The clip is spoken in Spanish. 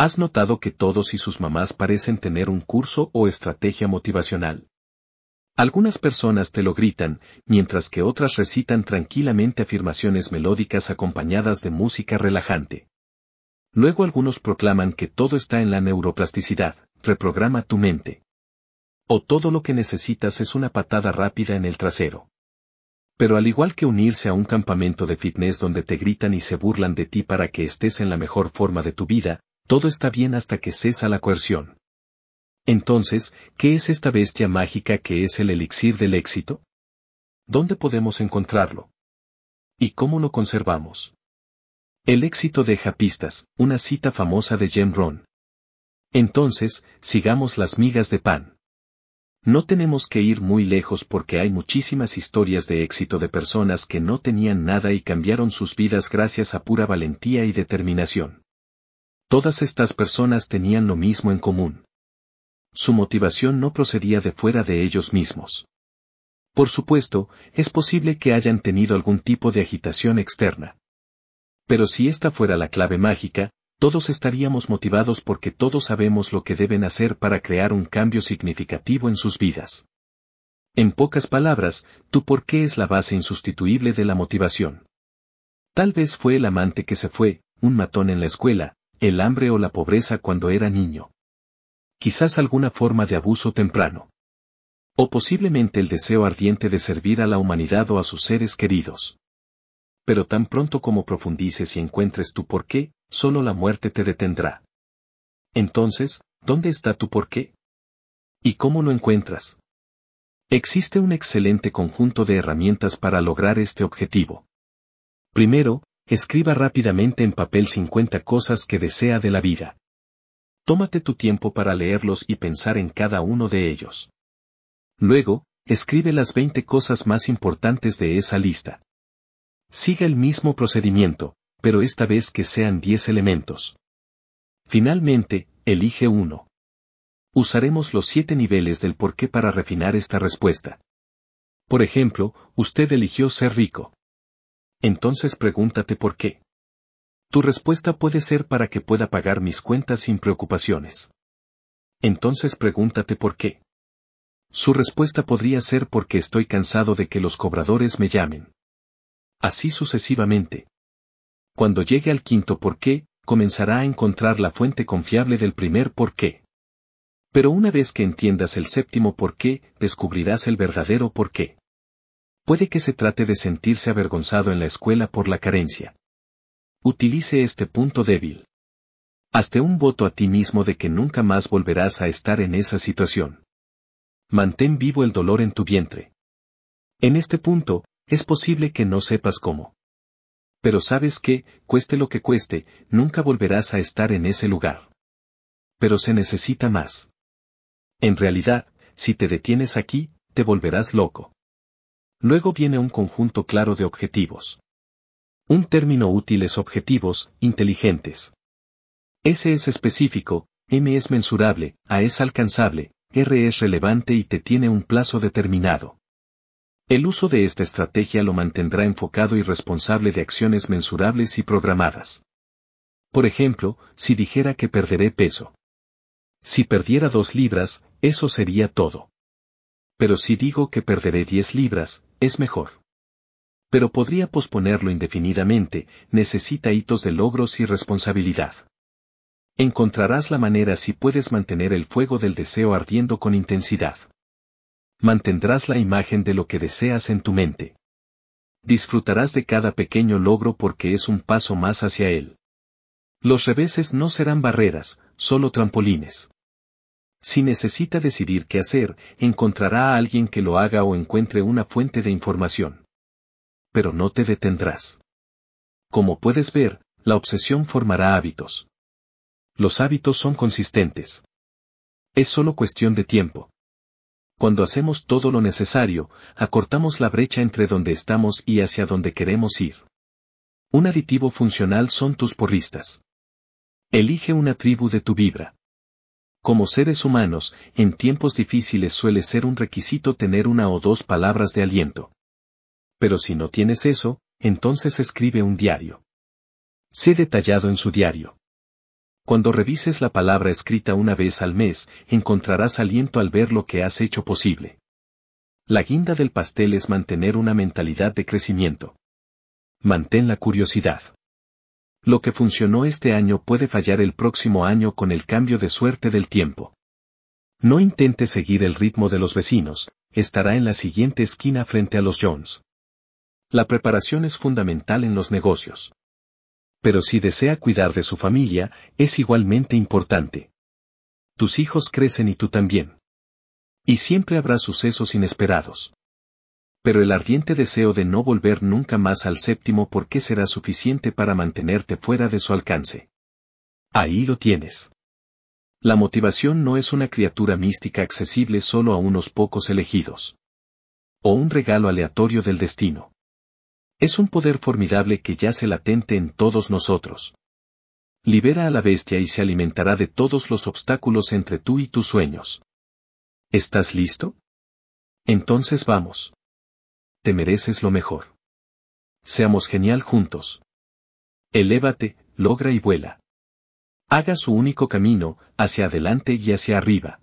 ¿Has notado que todos y sus mamás parecen tener un curso o estrategia motivacional? Algunas personas te lo gritan, mientras que otras recitan tranquilamente afirmaciones melódicas acompañadas de música relajante. Luego algunos proclaman que todo está en la neuroplasticidad, reprograma tu mente. O todo lo que necesitas es una patada rápida en el trasero. Pero al igual que unirse a un campamento de fitness donde te gritan y se burlan de ti para que estés en la mejor forma de tu vida, todo está bien hasta que cesa la coerción. Entonces, ¿qué es esta bestia mágica que es el elixir del éxito? ¿Dónde podemos encontrarlo? ¿Y cómo lo conservamos? El éxito deja pistas, una cita famosa de Jim Rohn. Entonces, sigamos las migas de pan. No tenemos que ir muy lejos porque hay muchísimas historias de éxito de personas que no tenían nada y cambiaron sus vidas gracias a pura valentía y determinación. Todas estas personas tenían lo mismo en común su motivación no procedía de fuera de ellos mismos. Por supuesto, es posible que hayan tenido algún tipo de agitación externa. Pero si esta fuera la clave mágica, todos estaríamos motivados porque todos sabemos lo que deben hacer para crear un cambio significativo en sus vidas. En pocas palabras, tu por qué es la base insustituible de la motivación. Tal vez fue el amante que se fue, un matón en la escuela, el hambre o la pobreza cuando era niño quizás alguna forma de abuso temprano. O posiblemente el deseo ardiente de servir a la humanidad o a sus seres queridos. Pero tan pronto como profundices y encuentres tu porqué, solo la muerte te detendrá. Entonces, ¿dónde está tu porqué? ¿Y cómo lo encuentras? Existe un excelente conjunto de herramientas para lograr este objetivo. Primero, escriba rápidamente en papel 50 cosas que desea de la vida. Tómate tu tiempo para leerlos y pensar en cada uno de ellos. Luego, escribe las 20 cosas más importantes de esa lista. Siga el mismo procedimiento, pero esta vez que sean 10 elementos. Finalmente, elige uno. Usaremos los siete niveles del por qué para refinar esta respuesta. Por ejemplo, usted eligió ser rico. Entonces pregúntate por qué. Tu respuesta puede ser para que pueda pagar mis cuentas sin preocupaciones. Entonces pregúntate por qué. Su respuesta podría ser porque estoy cansado de que los cobradores me llamen. Así sucesivamente. Cuando llegue al quinto por qué, comenzará a encontrar la fuente confiable del primer por qué. Pero una vez que entiendas el séptimo por qué, descubrirás el verdadero por qué. Puede que se trate de sentirse avergonzado en la escuela por la carencia. Utilice este punto débil. Hazte un voto a ti mismo de que nunca más volverás a estar en esa situación. Mantén vivo el dolor en tu vientre. En este punto, es posible que no sepas cómo. Pero sabes que, cueste lo que cueste, nunca volverás a estar en ese lugar. Pero se necesita más. En realidad, si te detienes aquí, te volverás loco. Luego viene un conjunto claro de objetivos. Un término útil es objetivos, inteligentes. S es específico, M es mensurable, A es alcanzable, R es relevante y te tiene un plazo determinado. El uso de esta estrategia lo mantendrá enfocado y responsable de acciones mensurables y programadas. Por ejemplo, si dijera que perderé peso. Si perdiera dos libras, eso sería todo. Pero si digo que perderé diez libras, es mejor pero podría posponerlo indefinidamente, necesita hitos de logros y responsabilidad. Encontrarás la manera si puedes mantener el fuego del deseo ardiendo con intensidad. Mantendrás la imagen de lo que deseas en tu mente. Disfrutarás de cada pequeño logro porque es un paso más hacia él. Los reveses no serán barreras, solo trampolines. Si necesita decidir qué hacer, encontrará a alguien que lo haga o encuentre una fuente de información pero no te detendrás. Como puedes ver, la obsesión formará hábitos. Los hábitos son consistentes. Es solo cuestión de tiempo. Cuando hacemos todo lo necesario, acortamos la brecha entre donde estamos y hacia donde queremos ir. Un aditivo funcional son tus porristas. Elige una tribu de tu vibra. Como seres humanos, en tiempos difíciles suele ser un requisito tener una o dos palabras de aliento pero si no tienes eso, entonces escribe un diario. Sé detallado en su diario. Cuando revises la palabra escrita una vez al mes, encontrarás aliento al ver lo que has hecho posible. La guinda del pastel es mantener una mentalidad de crecimiento. Mantén la curiosidad. Lo que funcionó este año puede fallar el próximo año con el cambio de suerte del tiempo. No intente seguir el ritmo de los vecinos, estará en la siguiente esquina frente a los Jones. La preparación es fundamental en los negocios. Pero si desea cuidar de su familia, es igualmente importante. Tus hijos crecen y tú también. Y siempre habrá sucesos inesperados. Pero el ardiente deseo de no volver nunca más al séptimo por qué será suficiente para mantenerte fuera de su alcance. Ahí lo tienes. La motivación no es una criatura mística accesible solo a unos pocos elegidos. O un regalo aleatorio del destino. Es un poder formidable que yace latente en todos nosotros. Libera a la bestia y se alimentará de todos los obstáculos entre tú y tus sueños. ¿Estás listo? Entonces vamos. Te mereces lo mejor. Seamos genial juntos. Elévate, logra y vuela. Haga su único camino, hacia adelante y hacia arriba.